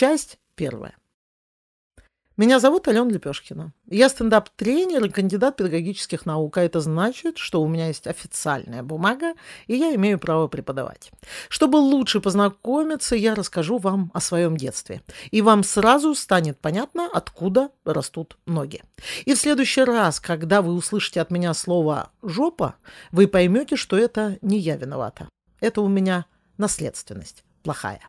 Часть первая. Меня зовут Алена Лепешкина. Я стендап-тренер и кандидат педагогических наук, а это значит, что у меня есть официальная бумага, и я имею право преподавать. Чтобы лучше познакомиться, я расскажу вам о своем детстве. И вам сразу станет понятно, откуда растут ноги. И в следующий раз, когда вы услышите от меня слово «жопа», вы поймете, что это не я виновата. Это у меня наследственность плохая.